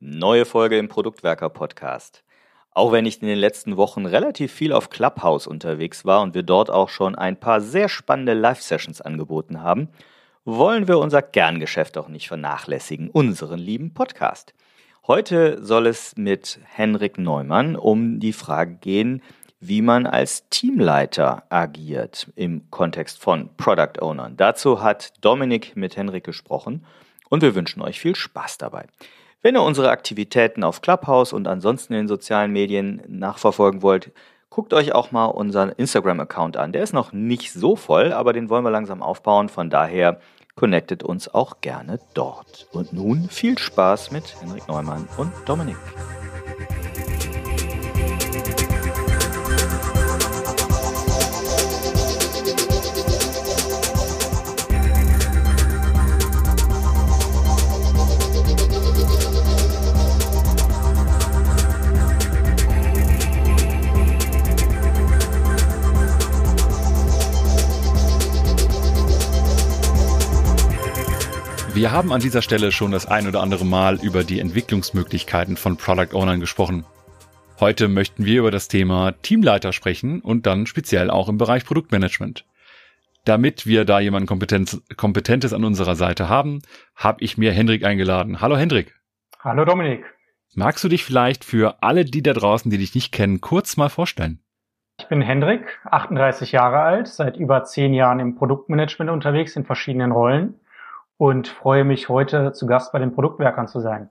Neue Folge im Produktwerker Podcast. Auch wenn ich in den letzten Wochen relativ viel auf Clubhouse unterwegs war und wir dort auch schon ein paar sehr spannende Live-Sessions angeboten haben, wollen wir unser Kerngeschäft auch nicht vernachlässigen, unseren lieben Podcast. Heute soll es mit Henrik Neumann um die Frage gehen, wie man als Teamleiter agiert im Kontext von Product Ownern. Dazu hat Dominik mit Henrik gesprochen und wir wünschen euch viel Spaß dabei. Wenn ihr unsere Aktivitäten auf Clubhouse und ansonsten in den sozialen Medien nachverfolgen wollt, guckt euch auch mal unseren Instagram-Account an. Der ist noch nicht so voll, aber den wollen wir langsam aufbauen. Von daher connectet uns auch gerne dort. Und nun viel Spaß mit Henrik Neumann und Dominik. Wir haben an dieser Stelle schon das ein oder andere Mal über die Entwicklungsmöglichkeiten von Product Ownern gesprochen. Heute möchten wir über das Thema Teamleiter sprechen und dann speziell auch im Bereich Produktmanagement. Damit wir da jemanden Kompetenz, Kompetentes an unserer Seite haben, habe ich mir Hendrik eingeladen. Hallo Hendrik. Hallo Dominik. Magst du dich vielleicht für alle die da draußen, die dich nicht kennen, kurz mal vorstellen? Ich bin Hendrik, 38 Jahre alt, seit über zehn Jahren im Produktmanagement unterwegs in verschiedenen Rollen und freue mich heute zu Gast bei den Produktwerkern zu sein.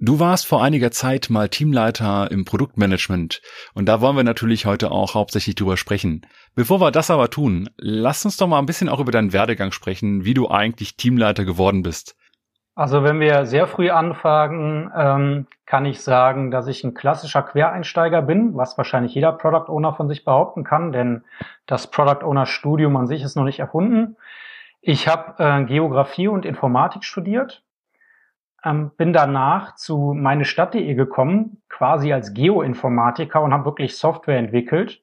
Du warst vor einiger Zeit mal Teamleiter im Produktmanagement und da wollen wir natürlich heute auch hauptsächlich drüber sprechen. Bevor wir das aber tun, lass uns doch mal ein bisschen auch über deinen Werdegang sprechen, wie du eigentlich Teamleiter geworden bist. Also wenn wir sehr früh anfangen, ähm, kann ich sagen, dass ich ein klassischer Quereinsteiger bin, was wahrscheinlich jeder Product Owner von sich behaupten kann, denn das Product Owner Studium an sich ist noch nicht erfunden. Ich habe äh, Geografie und Informatik studiert, ähm, bin danach zu meine Stadt.de gekommen, quasi als Geoinformatiker und habe wirklich Software entwickelt,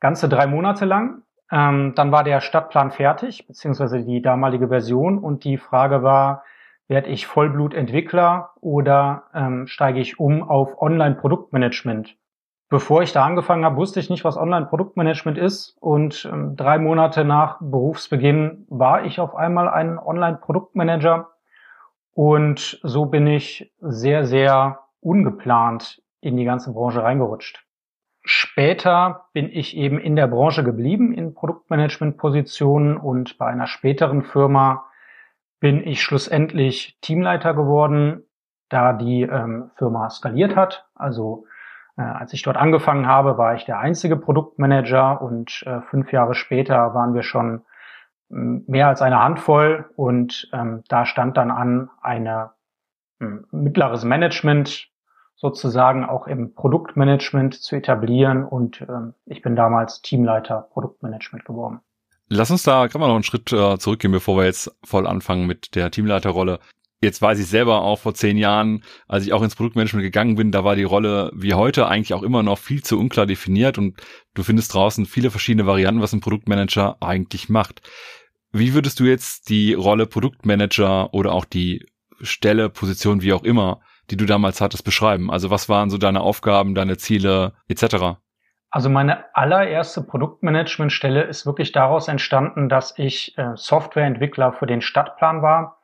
ganze drei Monate lang. Ähm, dann war der Stadtplan fertig, beziehungsweise die damalige Version und die Frage war, werde ich Vollblutentwickler oder ähm, steige ich um auf Online-Produktmanagement? Bevor ich da angefangen habe, wusste ich nicht, was Online-Produktmanagement ist. Und ähm, drei Monate nach Berufsbeginn war ich auf einmal ein Online-Produktmanager. Und so bin ich sehr, sehr ungeplant in die ganze Branche reingerutscht. Später bin ich eben in der Branche geblieben, in Produktmanagement-Positionen und bei einer späteren Firma bin ich schlussendlich Teamleiter geworden, da die ähm, Firma skaliert hat. Also als ich dort angefangen habe, war ich der einzige Produktmanager und äh, fünf Jahre später waren wir schon ähm, mehr als eine Handvoll und ähm, da stand dann an, eine ähm, mittleres Management sozusagen auch im Produktmanagement zu etablieren und ähm, ich bin damals Teamleiter Produktmanagement geworden. Lass uns da gerade mal noch einen Schritt äh, zurückgehen, bevor wir jetzt voll anfangen mit der Teamleiterrolle. Jetzt weiß ich selber auch vor zehn Jahren, als ich auch ins Produktmanagement gegangen bin, da war die Rolle wie heute eigentlich auch immer noch viel zu unklar definiert und du findest draußen viele verschiedene Varianten, was ein Produktmanager eigentlich macht. Wie würdest du jetzt die Rolle Produktmanager oder auch die Stelle, Position, wie auch immer, die du damals hattest, beschreiben? Also was waren so deine Aufgaben, deine Ziele etc.? Also meine allererste Produktmanagementstelle ist wirklich daraus entstanden, dass ich äh, Softwareentwickler für den Stadtplan war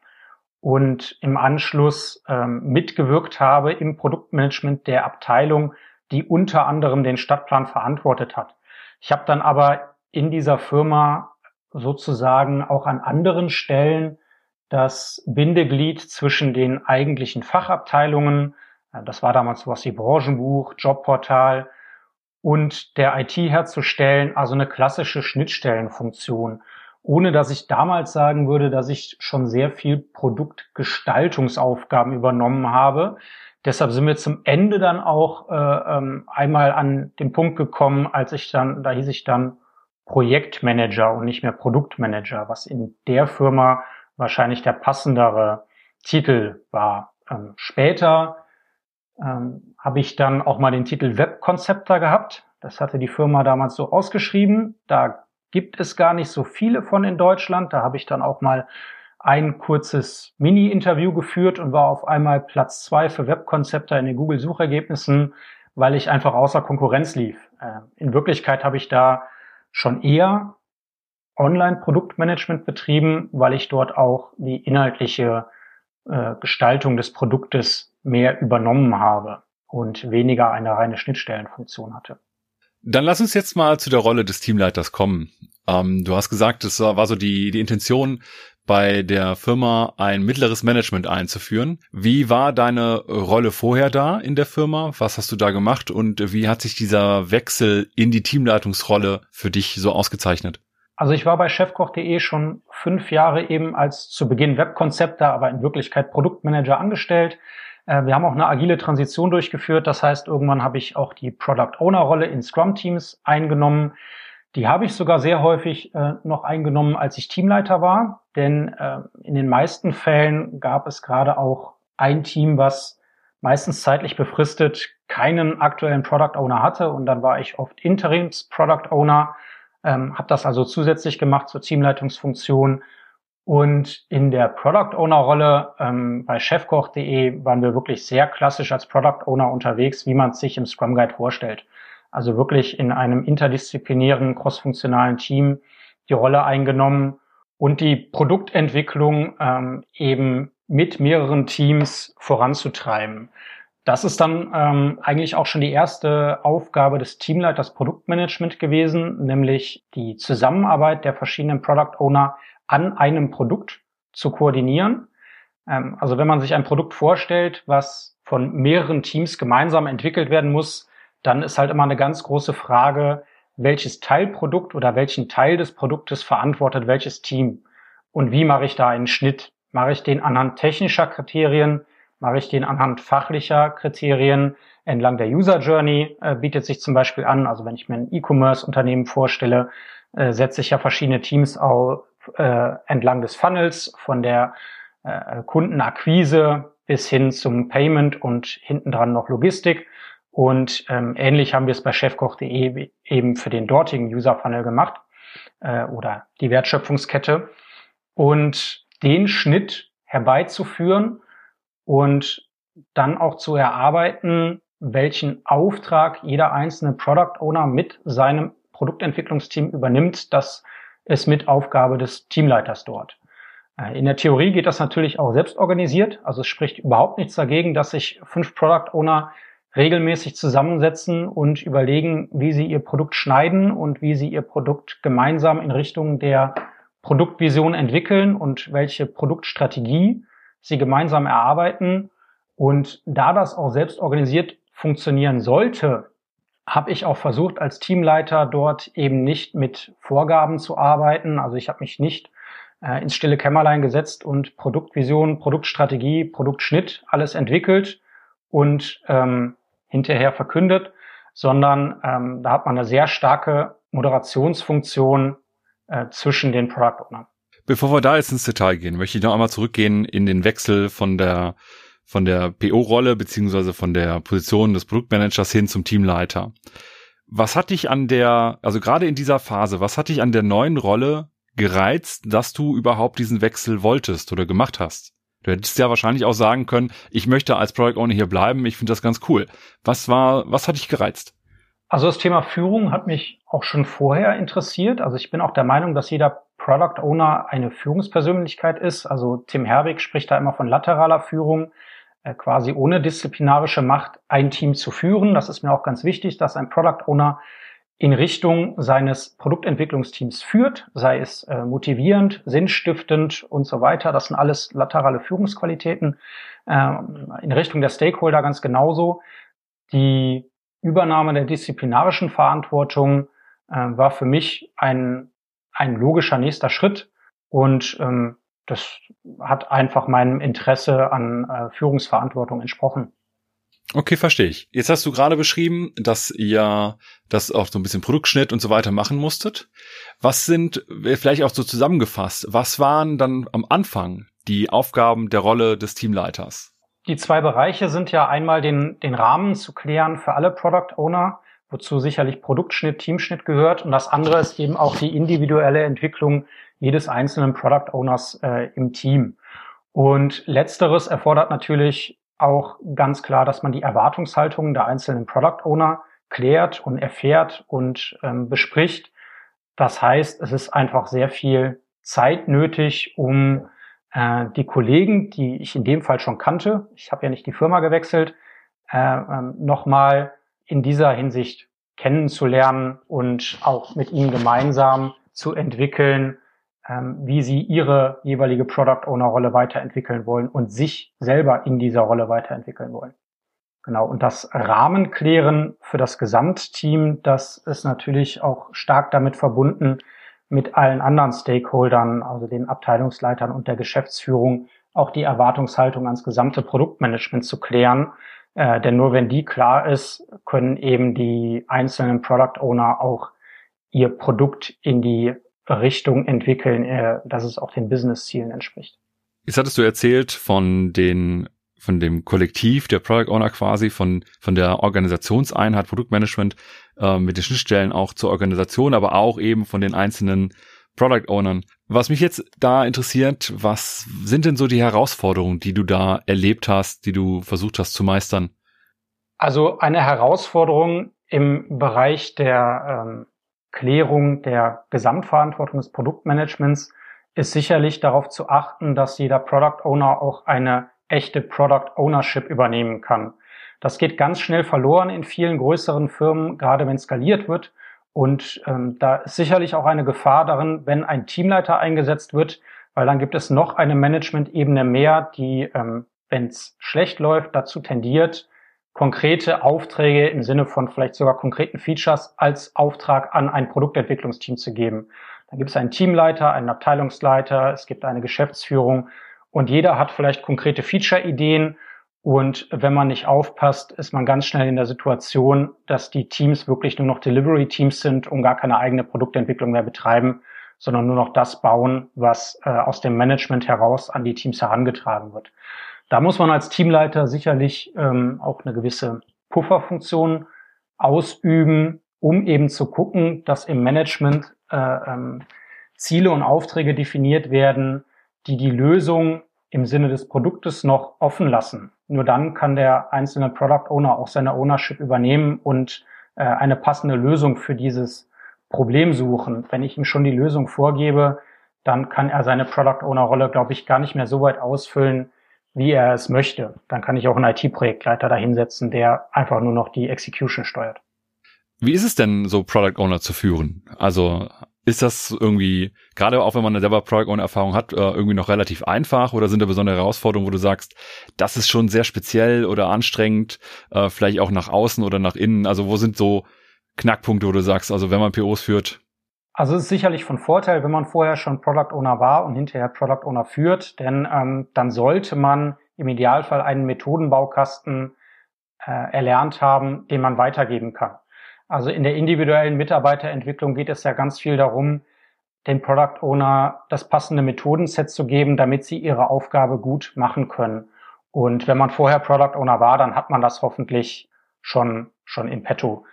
und im Anschluss ähm, mitgewirkt habe im Produktmanagement der Abteilung, die unter anderem den Stadtplan verantwortet hat. Ich habe dann aber in dieser Firma sozusagen auch an anderen Stellen das Bindeglied zwischen den eigentlichen Fachabteilungen, äh, das war damals sowas wie Branchenbuch, Jobportal und der IT herzustellen, also eine klassische Schnittstellenfunktion ohne dass ich damals sagen würde, dass ich schon sehr viel Produktgestaltungsaufgaben übernommen habe. Deshalb sind wir zum Ende dann auch äh, ähm, einmal an den Punkt gekommen, als ich dann, da hieß ich dann Projektmanager und nicht mehr Produktmanager, was in der Firma wahrscheinlich der passendere Titel war. Ähm, später ähm, habe ich dann auch mal den Titel Webkonzepter gehabt. Das hatte die Firma damals so ausgeschrieben. Da gibt es gar nicht so viele von in Deutschland. Da habe ich dann auch mal ein kurzes Mini-Interview geführt und war auf einmal Platz zwei für Webkonzepte in den Google-Suchergebnissen, weil ich einfach außer Konkurrenz lief. Äh, in Wirklichkeit habe ich da schon eher Online-Produktmanagement betrieben, weil ich dort auch die inhaltliche äh, Gestaltung des Produktes mehr übernommen habe und weniger eine reine Schnittstellenfunktion hatte. Dann lass uns jetzt mal zu der Rolle des Teamleiters kommen. Ähm, du hast gesagt, es war so die, die Intention, bei der Firma ein mittleres Management einzuführen. Wie war deine Rolle vorher da in der Firma? Was hast du da gemacht und wie hat sich dieser Wechsel in die Teamleitungsrolle für dich so ausgezeichnet? Also ich war bei chefkoch.de schon fünf Jahre eben als zu Beginn Webkonzepter, aber in Wirklichkeit Produktmanager angestellt. Äh, wir haben auch eine agile Transition durchgeführt. Das heißt, irgendwann habe ich auch die Product Owner Rolle in Scrum Teams eingenommen. Die habe ich sogar sehr häufig äh, noch eingenommen, als ich Teamleiter war, denn äh, in den meisten Fällen gab es gerade auch ein Team, was meistens zeitlich befristet keinen aktuellen Product Owner hatte und dann war ich oft Interims Product Owner, ähm, habe das also zusätzlich gemacht zur Teamleitungsfunktion und in der Product Owner Rolle ähm, bei chefkoch.de waren wir wirklich sehr klassisch als Product Owner unterwegs, wie man es sich im Scrum Guide vorstellt. Also wirklich in einem interdisziplinären, crossfunktionalen Team die Rolle eingenommen und die Produktentwicklung ähm, eben mit mehreren Teams voranzutreiben. Das ist dann ähm, eigentlich auch schon die erste Aufgabe des Teamleiters Produktmanagement gewesen, nämlich die Zusammenarbeit der verschiedenen Product Owner an einem Produkt zu koordinieren. Ähm, also wenn man sich ein Produkt vorstellt, was von mehreren Teams gemeinsam entwickelt werden muss, dann ist halt immer eine ganz große Frage, welches Teilprodukt oder welchen Teil des Produktes verantwortet welches Team und wie mache ich da einen Schnitt? Mache ich den anhand technischer Kriterien? Mache ich den anhand fachlicher Kriterien? Entlang der User Journey äh, bietet sich zum Beispiel an, also wenn ich mir ein E-Commerce-Unternehmen vorstelle, äh, setze ich ja verschiedene Teams auf, äh, entlang des Funnels von der äh, Kundenakquise bis hin zum Payment und hinten dran noch Logistik. Und ähm, ähnlich haben wir es bei chefkoch.de eben für den dortigen User-Funnel gemacht äh, oder die Wertschöpfungskette. Und den Schnitt herbeizuführen und dann auch zu erarbeiten, welchen Auftrag jeder einzelne Product Owner mit seinem Produktentwicklungsteam übernimmt, das ist mit Aufgabe des Teamleiters dort. Äh, in der Theorie geht das natürlich auch selbst organisiert. Also es spricht überhaupt nichts dagegen, dass sich fünf Product Owner regelmäßig zusammensetzen und überlegen, wie sie ihr Produkt schneiden und wie sie ihr Produkt gemeinsam in Richtung der Produktvision entwickeln und welche Produktstrategie sie gemeinsam erarbeiten. Und da das auch selbst organisiert funktionieren sollte, habe ich auch versucht, als Teamleiter dort eben nicht mit Vorgaben zu arbeiten. Also ich habe mich nicht äh, ins stille Kämmerlein gesetzt und Produktvision, Produktstrategie, Produktschnitt alles entwickelt und ähm, hinterher verkündet, sondern ähm, da hat man eine sehr starke Moderationsfunktion äh, zwischen den Product Ownern. Bevor wir da jetzt ins Detail gehen, möchte ich noch einmal zurückgehen in den Wechsel von der von der PO-Rolle beziehungsweise von der Position des Produktmanagers hin zum Teamleiter. Was hat dich an der, also gerade in dieser Phase, was hat dich an der neuen Rolle gereizt, dass du überhaupt diesen Wechsel wolltest oder gemacht hast? Du hättest ja wahrscheinlich auch sagen können, ich möchte als Product Owner hier bleiben, ich finde das ganz cool. Was war, was hat dich gereizt? Also das Thema Führung hat mich auch schon vorher interessiert. Also ich bin auch der Meinung, dass jeder Product Owner eine Führungspersönlichkeit ist. Also Tim Herwig spricht da immer von lateraler Führung, äh, quasi ohne disziplinarische Macht ein Team zu führen. Das ist mir auch ganz wichtig, dass ein Product Owner in Richtung seines Produktentwicklungsteams führt, sei es äh, motivierend, sinnstiftend und so weiter. Das sind alles laterale Führungsqualitäten. Äh, in Richtung der Stakeholder ganz genauso. Die Übernahme der disziplinarischen Verantwortung äh, war für mich ein, ein logischer nächster Schritt und ähm, das hat einfach meinem Interesse an äh, Führungsverantwortung entsprochen. Okay, verstehe ich. Jetzt hast du gerade beschrieben, dass ihr das auch so ein bisschen Produktschnitt und so weiter machen musstet. Was sind, äh, vielleicht auch so zusammengefasst, was waren dann am Anfang die Aufgaben der Rolle des Teamleiters? Die zwei Bereiche sind ja einmal den, den Rahmen zu klären für alle Product Owner, wozu sicherlich Produktschnitt, Teamschnitt gehört. Und das andere ist eben auch die individuelle Entwicklung jedes einzelnen Product Owners äh, im Team. Und letzteres erfordert natürlich auch ganz klar, dass man die Erwartungshaltungen der einzelnen Product Owner klärt und erfährt und ähm, bespricht. Das heißt, es ist einfach sehr viel Zeit nötig, um äh, die Kollegen, die ich in dem Fall schon kannte, ich habe ja nicht die Firma gewechselt, äh, ähm, nochmal in dieser Hinsicht kennenzulernen und auch mit ihnen gemeinsam zu entwickeln, ähm, wie sie ihre jeweilige Product Owner Rolle weiterentwickeln wollen und sich selber in dieser Rolle weiterentwickeln wollen. Genau. Und das Rahmenklären für das Gesamtteam, das ist natürlich auch stark damit verbunden, mit allen anderen Stakeholdern, also den Abteilungsleitern und der Geschäftsführung, auch die Erwartungshaltung ans gesamte Produktmanagement zu klären. Äh, denn nur wenn die klar ist, können eben die einzelnen Product Owner auch ihr Produkt in die Richtung entwickeln, äh, dass es auch den Business-Zielen entspricht. Jetzt hattest du erzählt von den von dem Kollektiv der Product Owner quasi, von, von der Organisationseinheit Produktmanagement äh, mit den Schnittstellen auch zur Organisation, aber auch eben von den einzelnen Product Ownern. Was mich jetzt da interessiert, was sind denn so die Herausforderungen, die du da erlebt hast, die du versucht hast zu meistern? Also eine Herausforderung im Bereich der ähm, Klärung der Gesamtverantwortung des Produktmanagements ist sicherlich darauf zu achten, dass jeder Product Owner auch eine echte Product Ownership übernehmen kann. Das geht ganz schnell verloren in vielen größeren Firmen, gerade wenn skaliert wird. Und ähm, da ist sicherlich auch eine Gefahr darin, wenn ein Teamleiter eingesetzt wird, weil dann gibt es noch eine Management-Ebene mehr, die, ähm, wenn es schlecht läuft, dazu tendiert, konkrete Aufträge im Sinne von vielleicht sogar konkreten Features als Auftrag an ein Produktentwicklungsteam zu geben. Dann gibt es einen Teamleiter, einen Abteilungsleiter, es gibt eine Geschäftsführung und jeder hat vielleicht konkrete Feature-Ideen. Und wenn man nicht aufpasst, ist man ganz schnell in der Situation, dass die Teams wirklich nur noch Delivery-Teams sind und gar keine eigene Produktentwicklung mehr betreiben, sondern nur noch das bauen, was äh, aus dem Management heraus an die Teams herangetragen wird. Da muss man als Teamleiter sicherlich ähm, auch eine gewisse Pufferfunktion ausüben, um eben zu gucken, dass im Management äh, ähm, Ziele und Aufträge definiert werden, die die Lösung im Sinne des Produktes noch offen lassen. Nur dann kann der einzelne Product Owner auch seine Ownership übernehmen und äh, eine passende Lösung für dieses Problem suchen. Wenn ich ihm schon die Lösung vorgebe, dann kann er seine Product Owner Rolle, glaube ich, gar nicht mehr so weit ausfüllen, wie er es möchte. Dann kann ich auch einen IT-Projektleiter dahinsetzen, der einfach nur noch die Execution steuert. Wie ist es denn, so Product Owner zu führen? Also ist das irgendwie, gerade auch wenn man eine selber Product Owner Erfahrung hat, äh, irgendwie noch relativ einfach oder sind da besondere Herausforderungen, wo du sagst, das ist schon sehr speziell oder anstrengend, äh, vielleicht auch nach außen oder nach innen? Also wo sind so Knackpunkte, wo du sagst, also wenn man POs führt? Also es ist sicherlich von Vorteil, wenn man vorher schon Product Owner war und hinterher Product Owner führt, denn ähm, dann sollte man im Idealfall einen Methodenbaukasten äh, erlernt haben, den man weitergeben kann. Also in der individuellen Mitarbeiterentwicklung geht es ja ganz viel darum, dem Product Owner das passende Methodenset zu geben, damit sie ihre Aufgabe gut machen können. Und wenn man vorher Product Owner war, dann hat man das hoffentlich schon, schon in petto.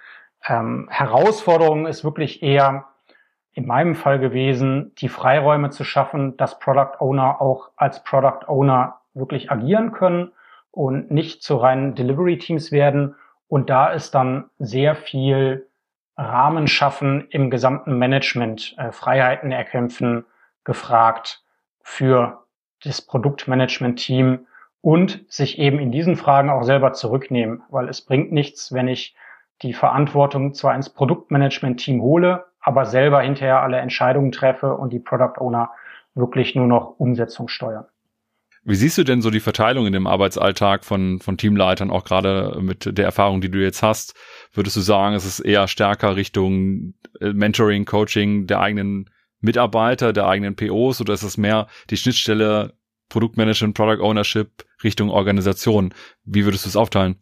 Ähm, Herausforderung ist wirklich eher in meinem Fall gewesen, die Freiräume zu schaffen, dass Product Owner auch als Product Owner wirklich agieren können und nicht zu reinen Delivery Teams werden und da ist dann sehr viel Rahmen schaffen im gesamten Management, äh, Freiheiten erkämpfen gefragt für das Produktmanagement-Team und sich eben in diesen Fragen auch selber zurücknehmen, weil es bringt nichts, wenn ich die Verantwortung zwar ins Produktmanagement-Team hole, aber selber hinterher alle Entscheidungen treffe und die Product Owner wirklich nur noch Umsetzung steuern. Wie siehst du denn so die Verteilung in dem Arbeitsalltag von, von Teamleitern, auch gerade mit der Erfahrung, die du jetzt hast? Würdest du sagen, es ist eher stärker Richtung äh, Mentoring, Coaching der eigenen Mitarbeiter, der eigenen POs oder ist es mehr die Schnittstelle Produktmanagement, Product Ownership Richtung Organisation? Wie würdest du es aufteilen?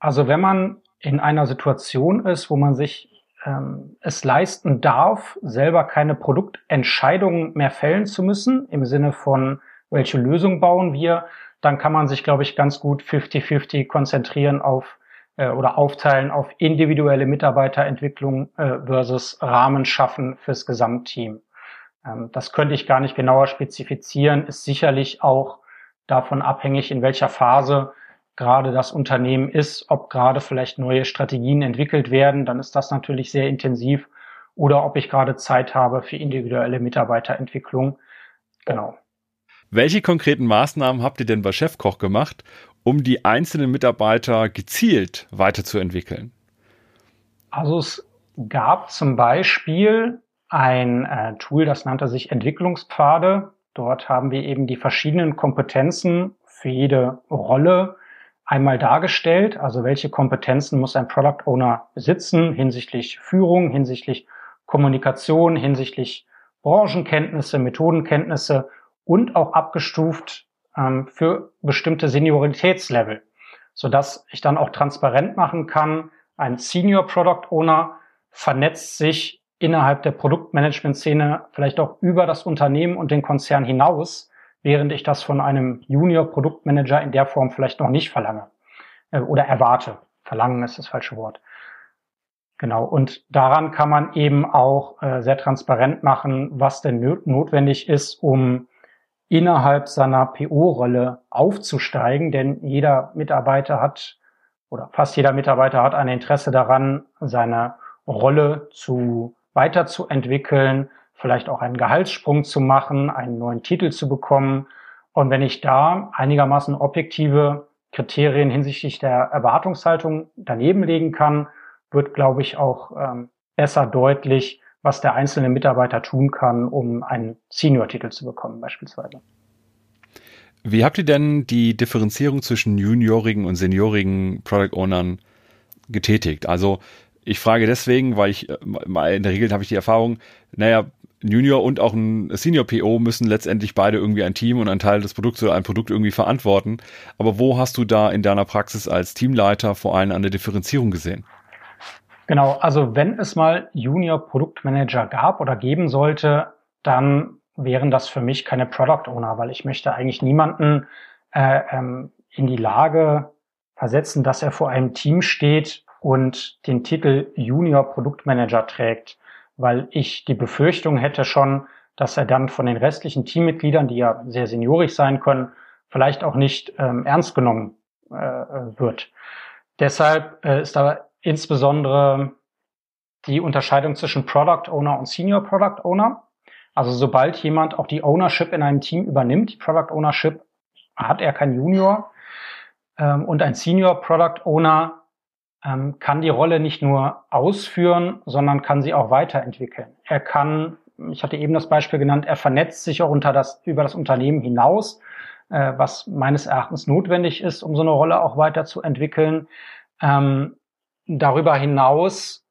Also wenn man in einer Situation ist, wo man sich ähm, es leisten darf, selber keine Produktentscheidungen mehr fällen zu müssen, im Sinne von welche Lösung bauen wir, dann kann man sich, glaube ich, ganz gut 50-50 konzentrieren auf äh, oder aufteilen auf individuelle Mitarbeiterentwicklung äh, versus Rahmen schaffen fürs Gesamtteam. Ähm, das könnte ich gar nicht genauer spezifizieren, ist sicherlich auch davon abhängig, in welcher Phase gerade das Unternehmen ist, ob gerade vielleicht neue Strategien entwickelt werden, dann ist das natürlich sehr intensiv oder ob ich gerade Zeit habe für individuelle Mitarbeiterentwicklung. Genau. Welche konkreten Maßnahmen habt ihr denn bei Chefkoch gemacht, um die einzelnen Mitarbeiter gezielt weiterzuentwickeln? Also es gab zum Beispiel ein äh, Tool, das nannte sich Entwicklungspfade. Dort haben wir eben die verschiedenen Kompetenzen für jede Rolle einmal dargestellt. Also welche Kompetenzen muss ein Product Owner besitzen hinsichtlich Führung, hinsichtlich Kommunikation, hinsichtlich Branchenkenntnisse, Methodenkenntnisse und auch abgestuft ähm, für bestimmte Senioritätslevel, sodass ich dann auch transparent machen kann, ein Senior Product Owner vernetzt sich innerhalb der Produktmanagement-Szene vielleicht auch über das Unternehmen und den Konzern hinaus, während ich das von einem Junior Produktmanager in der Form vielleicht noch nicht verlange äh, oder erwarte. Verlangen ist das falsche Wort. Genau, und daran kann man eben auch äh, sehr transparent machen, was denn notwendig ist, um innerhalb seiner PO-Rolle aufzusteigen, denn jeder Mitarbeiter hat oder fast jeder Mitarbeiter hat ein Interesse daran, seine Rolle zu weiterzuentwickeln, vielleicht auch einen Gehaltssprung zu machen, einen neuen Titel zu bekommen. Und wenn ich da einigermaßen objektive Kriterien hinsichtlich der Erwartungshaltung daneben legen kann, wird, glaube ich, auch ähm, besser deutlich, was der einzelne Mitarbeiter tun kann, um einen Senior-Titel zu bekommen, beispielsweise. Wie habt ihr denn die Differenzierung zwischen juniorigen und seniorigen Product Ownern getätigt? Also ich frage deswegen, weil ich in der Regel habe ich die Erfahrung, naja, Junior und auch ein Senior PO müssen letztendlich beide irgendwie ein Team und einen Teil des Produkts oder ein Produkt irgendwie verantworten. Aber wo hast du da in deiner Praxis als Teamleiter vor allem eine Differenzierung gesehen? Genau, also wenn es mal Junior Produktmanager gab oder geben sollte, dann wären das für mich keine Product Owner, weil ich möchte eigentlich niemanden äh, ähm, in die Lage versetzen, dass er vor einem Team steht und den Titel Junior Produktmanager trägt, weil ich die Befürchtung hätte schon, dass er dann von den restlichen Teammitgliedern, die ja sehr seniorig sein können, vielleicht auch nicht ähm, ernst genommen äh, wird. Deshalb äh, ist aber insbesondere die Unterscheidung zwischen Product Owner und Senior Product Owner. Also sobald jemand auch die Ownership in einem Team übernimmt, die Product Ownership, hat er kein Junior. Ähm, und ein Senior Product Owner ähm, kann die Rolle nicht nur ausführen, sondern kann sie auch weiterentwickeln. Er kann, ich hatte eben das Beispiel genannt, er vernetzt sich auch unter das, über das Unternehmen hinaus, äh, was meines Erachtens notwendig ist, um so eine Rolle auch weiterzuentwickeln. Ähm, darüber hinaus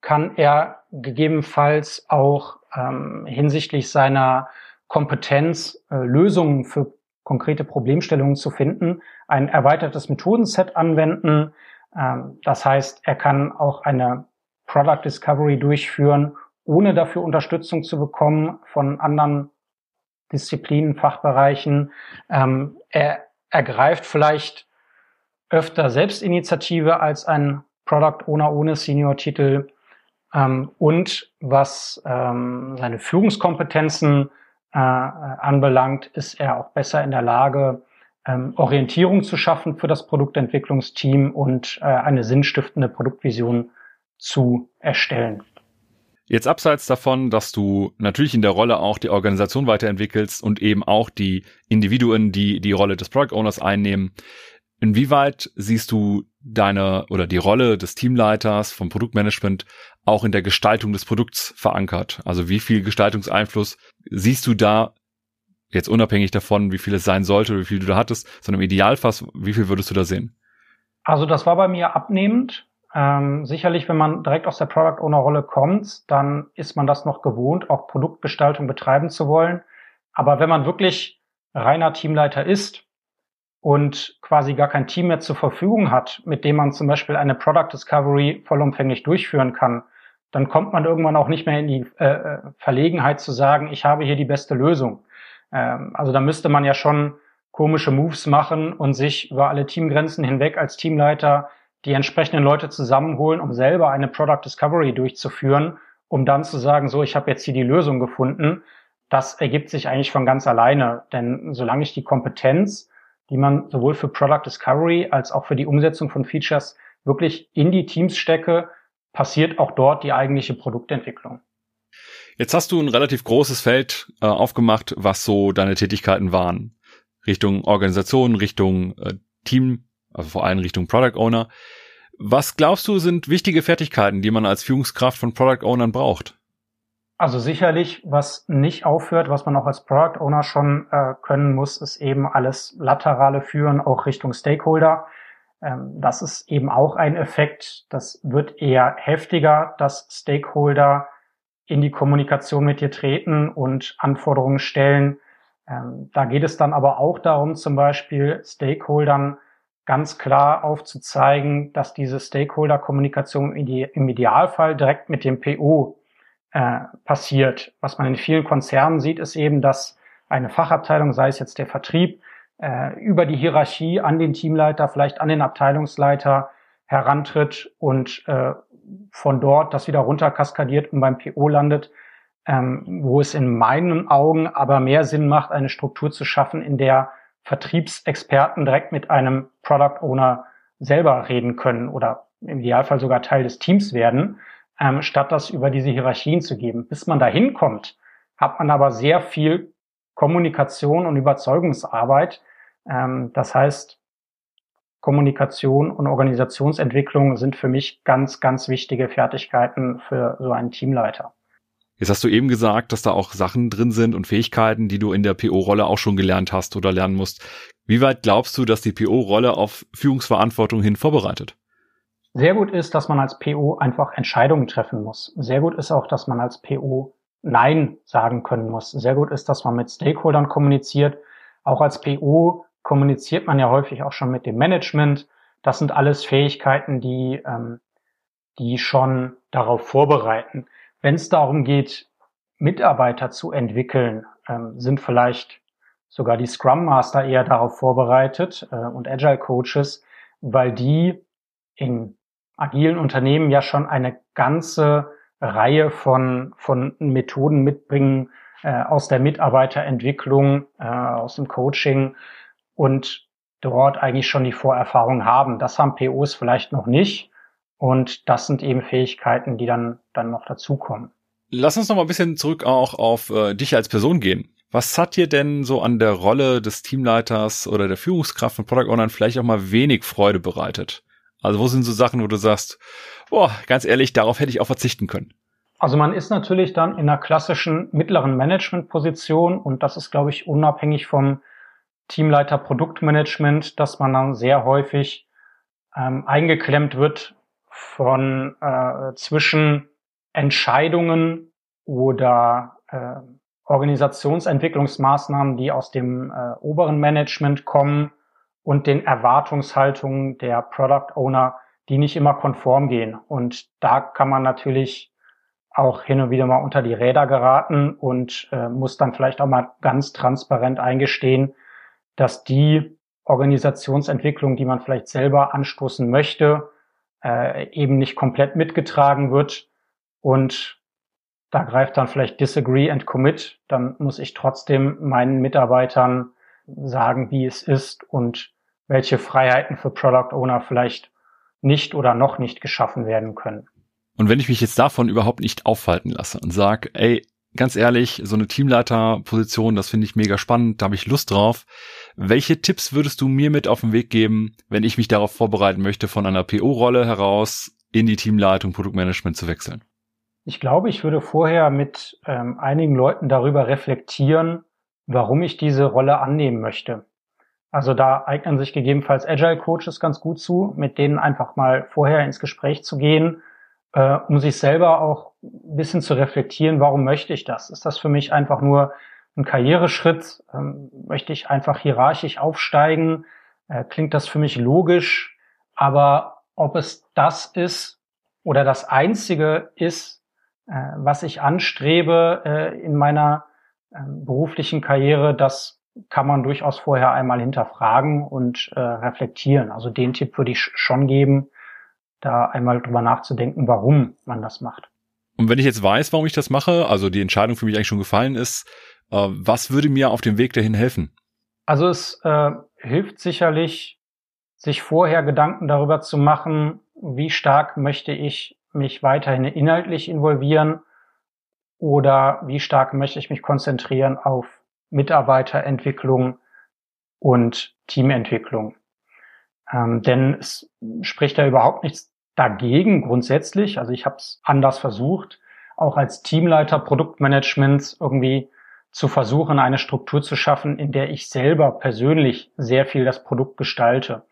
kann er gegebenenfalls auch ähm, hinsichtlich seiner Kompetenz, äh, Lösungen für konkrete Problemstellungen zu finden, ein erweitertes Methodenset anwenden, ähm, das heißt, er kann auch eine Product Discovery durchführen, ohne dafür Unterstützung zu bekommen von anderen Disziplinen, Fachbereichen. Ähm, er ergreift vielleicht öfter Selbstinitiative als ein Product Owner ohne Senior-Titel. Ähm, und was seine Führungskompetenzen äh, anbelangt, ist er auch besser in der Lage, ähm, Orientierung zu schaffen für das Produktentwicklungsteam und äh, eine sinnstiftende Produktvision zu erstellen. Jetzt abseits davon, dass du natürlich in der Rolle auch die Organisation weiterentwickelst und eben auch die Individuen, die die Rolle des Product Owners einnehmen, inwieweit siehst du deine oder die Rolle des Teamleiters vom Produktmanagement auch in der Gestaltung des Produkts verankert? Also wie viel Gestaltungseinfluss siehst du da Jetzt unabhängig davon, wie viel es sein sollte wie viel du da hattest, sondern im Idealfall, wie viel würdest du da sehen? Also das war bei mir abnehmend. Ähm, sicherlich, wenn man direkt aus der Product Owner Rolle kommt, dann ist man das noch gewohnt, auch Produktgestaltung betreiben zu wollen. Aber wenn man wirklich reiner Teamleiter ist und quasi gar kein Team mehr zur Verfügung hat, mit dem man zum Beispiel eine Product Discovery vollumfänglich durchführen kann, dann kommt man irgendwann auch nicht mehr in die äh, äh Verlegenheit zu sagen, ich habe hier die beste Lösung. Ähm, also da müsste man ja schon komische Moves machen und sich über alle Teamgrenzen hinweg als Teamleiter die entsprechenden Leute zusammenholen, um selber eine Product Discovery durchzuführen, um dann zu sagen, so, ich habe jetzt hier die Lösung gefunden. das ergibt sich eigentlich von ganz alleine. Denn solange ich die Kompetenz, die man sowohl für Product Discovery als auch für die Umsetzung von Features wirklich in die Teams stecke, passiert auch dort die eigentliche Produktentwicklung. Jetzt hast du ein relativ großes Feld äh, aufgemacht, was so deine Tätigkeiten waren. Richtung Organisation, Richtung äh, Team, also vor allem Richtung Product Owner. Was glaubst du sind wichtige Fertigkeiten, die man als Führungskraft von Product Ownern braucht? Also sicherlich, was nicht aufhört, was man auch als Product Owner schon äh, können muss, ist eben alles laterale Führen, auch Richtung Stakeholder. Ähm, das ist eben auch ein Effekt. Das wird eher heftiger, dass Stakeholder in die Kommunikation mit dir treten und Anforderungen stellen. Ähm, da geht es dann aber auch darum, zum Beispiel Stakeholdern ganz klar aufzuzeigen, dass diese Stakeholder-Kommunikation im Idealfall direkt mit dem PO äh, passiert. Was man in vielen Konzernen sieht, ist eben, dass eine Fachabteilung, sei es jetzt der Vertrieb, äh, über die Hierarchie an den Teamleiter, vielleicht an den Abteilungsleiter herantritt und äh, von dort das wieder runter kaskadiert und beim PO landet, ähm, wo es in meinen Augen aber mehr Sinn macht, eine Struktur zu schaffen, in der Vertriebsexperten direkt mit einem Product Owner selber reden können oder im Idealfall sogar Teil des Teams werden, ähm, statt das über diese Hierarchien zu geben. Bis man dahin kommt, hat man aber sehr viel Kommunikation und Überzeugungsarbeit. Ähm, das heißt, Kommunikation und Organisationsentwicklung sind für mich ganz, ganz wichtige Fertigkeiten für so einen Teamleiter. Jetzt hast du eben gesagt, dass da auch Sachen drin sind und Fähigkeiten, die du in der PO-Rolle auch schon gelernt hast oder lernen musst. Wie weit glaubst du, dass die PO-Rolle auf Führungsverantwortung hin vorbereitet? Sehr gut ist, dass man als PO einfach Entscheidungen treffen muss. Sehr gut ist auch, dass man als PO Nein sagen können muss. Sehr gut ist, dass man mit Stakeholdern kommuniziert. Auch als PO kommuniziert man ja häufig auch schon mit dem Management. Das sind alles Fähigkeiten, die, ähm, die schon darauf vorbereiten. Wenn es darum geht, Mitarbeiter zu entwickeln, ähm, sind vielleicht sogar die Scrum Master eher darauf vorbereitet äh, und Agile Coaches, weil die in agilen Unternehmen ja schon eine ganze Reihe von, von Methoden mitbringen äh, aus der Mitarbeiterentwicklung, äh, aus dem Coaching und dort eigentlich schon die Vorerfahrung haben. Das haben POs vielleicht noch nicht. Und das sind eben Fähigkeiten, die dann, dann noch dazukommen. Lass uns noch mal ein bisschen zurück auch auf äh, dich als Person gehen. Was hat dir denn so an der Rolle des Teamleiters oder der Führungskraft von Product Ownern vielleicht auch mal wenig Freude bereitet? Also wo sind so Sachen, wo du sagst, boah, ganz ehrlich, darauf hätte ich auch verzichten können? Also man ist natürlich dann in einer klassischen mittleren Managementposition und das ist, glaube ich, unabhängig vom Teamleiter Produktmanagement, dass man dann sehr häufig ähm, eingeklemmt wird von äh, zwischen Entscheidungen oder äh, Organisationsentwicklungsmaßnahmen, die aus dem äh, oberen Management kommen und den Erwartungshaltungen der Product Owner, die nicht immer konform gehen. Und da kann man natürlich auch hin und wieder mal unter die Räder geraten und äh, muss dann vielleicht auch mal ganz transparent eingestehen, dass die Organisationsentwicklung, die man vielleicht selber anstoßen möchte, äh, eben nicht komplett mitgetragen wird und da greift dann vielleicht Disagree and Commit, dann muss ich trotzdem meinen Mitarbeitern sagen, wie es ist und welche Freiheiten für Product Owner vielleicht nicht oder noch nicht geschaffen werden können. Und wenn ich mich jetzt davon überhaupt nicht aufhalten lasse und sage, ey, ganz ehrlich, so eine Teamleiterposition, das finde ich mega spannend, da habe ich Lust drauf. Welche Tipps würdest du mir mit auf den Weg geben, wenn ich mich darauf vorbereiten möchte, von einer PO-Rolle heraus in die Teamleitung, Produktmanagement zu wechseln? Ich glaube, ich würde vorher mit ähm, einigen Leuten darüber reflektieren, warum ich diese Rolle annehmen möchte. Also da eignen sich gegebenenfalls Agile Coaches ganz gut zu, mit denen einfach mal vorher ins Gespräch zu gehen, äh, um sich selber auch ein bisschen zu reflektieren, warum möchte ich das? Ist das für mich einfach nur ein Karriereschritt? Ähm, möchte ich einfach hierarchisch aufsteigen? Äh, klingt das für mich logisch? Aber ob es das ist oder das einzige ist, äh, was ich anstrebe äh, in meiner äh, beruflichen Karriere, das kann man durchaus vorher einmal hinterfragen und äh, reflektieren. Also den Tipp würde ich schon geben, da einmal drüber nachzudenken, warum man das macht. Und wenn ich jetzt weiß, warum ich das mache, also die Entscheidung für mich eigentlich schon gefallen ist, Äh, was würde mir auf dem Weg dahin helfen? Also es äh, hilft sicherlich, sich vorher Gedanken darüber zu machen, wie stark möchte ich mich weiterhin inhaltlich involvieren oder wie stark möchte ich mich konzentrieren auf Mitarbeiterentwicklung und Teamentwicklung. Ähm, denn es spricht da überhaupt nichts dagegen grundsätzlich. Also ich habe es anders versucht, auch als Teamleiter Produktmanagements irgendwie zu versuchen, eine Struktur zu schaffen, in der ich selber persönlich sehr viel das Produkt gestalte.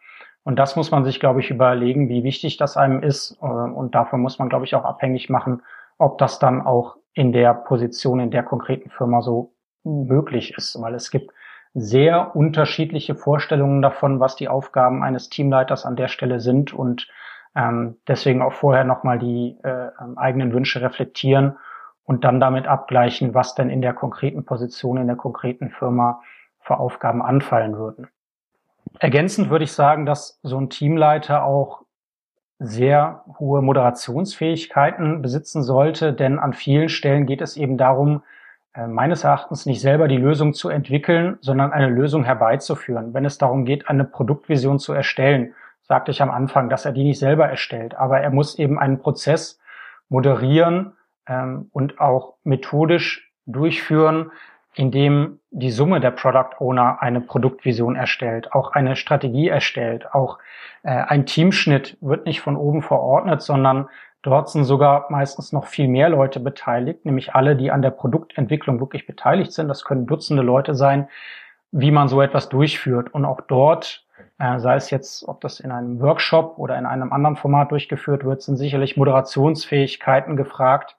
Und das muss man sich, glaube ich, überlegen, wie wichtig das einem ist. Äh, und davon muss man, glaube ich, auch abhängig machen, ob das dann auch in der Position in der konkreten Firma so möglich ist. Weil es gibt sehr unterschiedliche Vorstellungen davon, was die Aufgaben eines Teamleiters an der Stelle sind und ähm, deswegen auch vorher nochmal die äh, ähm, eigenen Wünsche reflektieren und dann damit abgleichen, was denn in der konkreten Position, in der konkreten Firma für Aufgaben anfallen würden. Ergänzend würde ich sagen, dass so ein Teamleiter auch sehr hohe Moderationsfähigkeiten besitzen sollte, denn an vielen Stellen geht es eben darum, meines Erachtens nicht selber die Lösung zu entwickeln, sondern eine Lösung herbeizuführen. Wenn es darum geht, eine Produktvision zu erstellen, sagte ich am Anfang, dass er die nicht selber erstellt, aber er muss eben einen Prozess moderieren, ähm, und auch methodisch durchführen, indem die Summe der Product Owner eine Produktvision erstellt, auch eine Strategie erstellt, auch äh, ein Teamschnitt wird nicht von oben verordnet, sondern dort sind sogar meistens noch viel mehr Leute beteiligt, nämlich alle, die an der Produktentwicklung wirklich beteiligt sind. Das können Dutzende Leute sein, wie man so etwas durchführt. Und auch dort, äh, sei es jetzt, ob das in einem Workshop oder in einem anderen Format durchgeführt wird, sind sicherlich Moderationsfähigkeiten gefragt,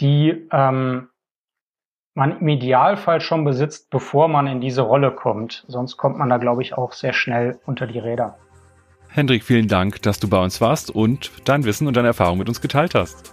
die ähm, man im Idealfall schon besitzt, bevor man in diese Rolle kommt. Sonst kommt man da, glaube ich, auch sehr schnell unter die Räder. Hendrik, vielen Dank, dass du bei uns warst und dein Wissen und deine Erfahrung mit uns geteilt hast.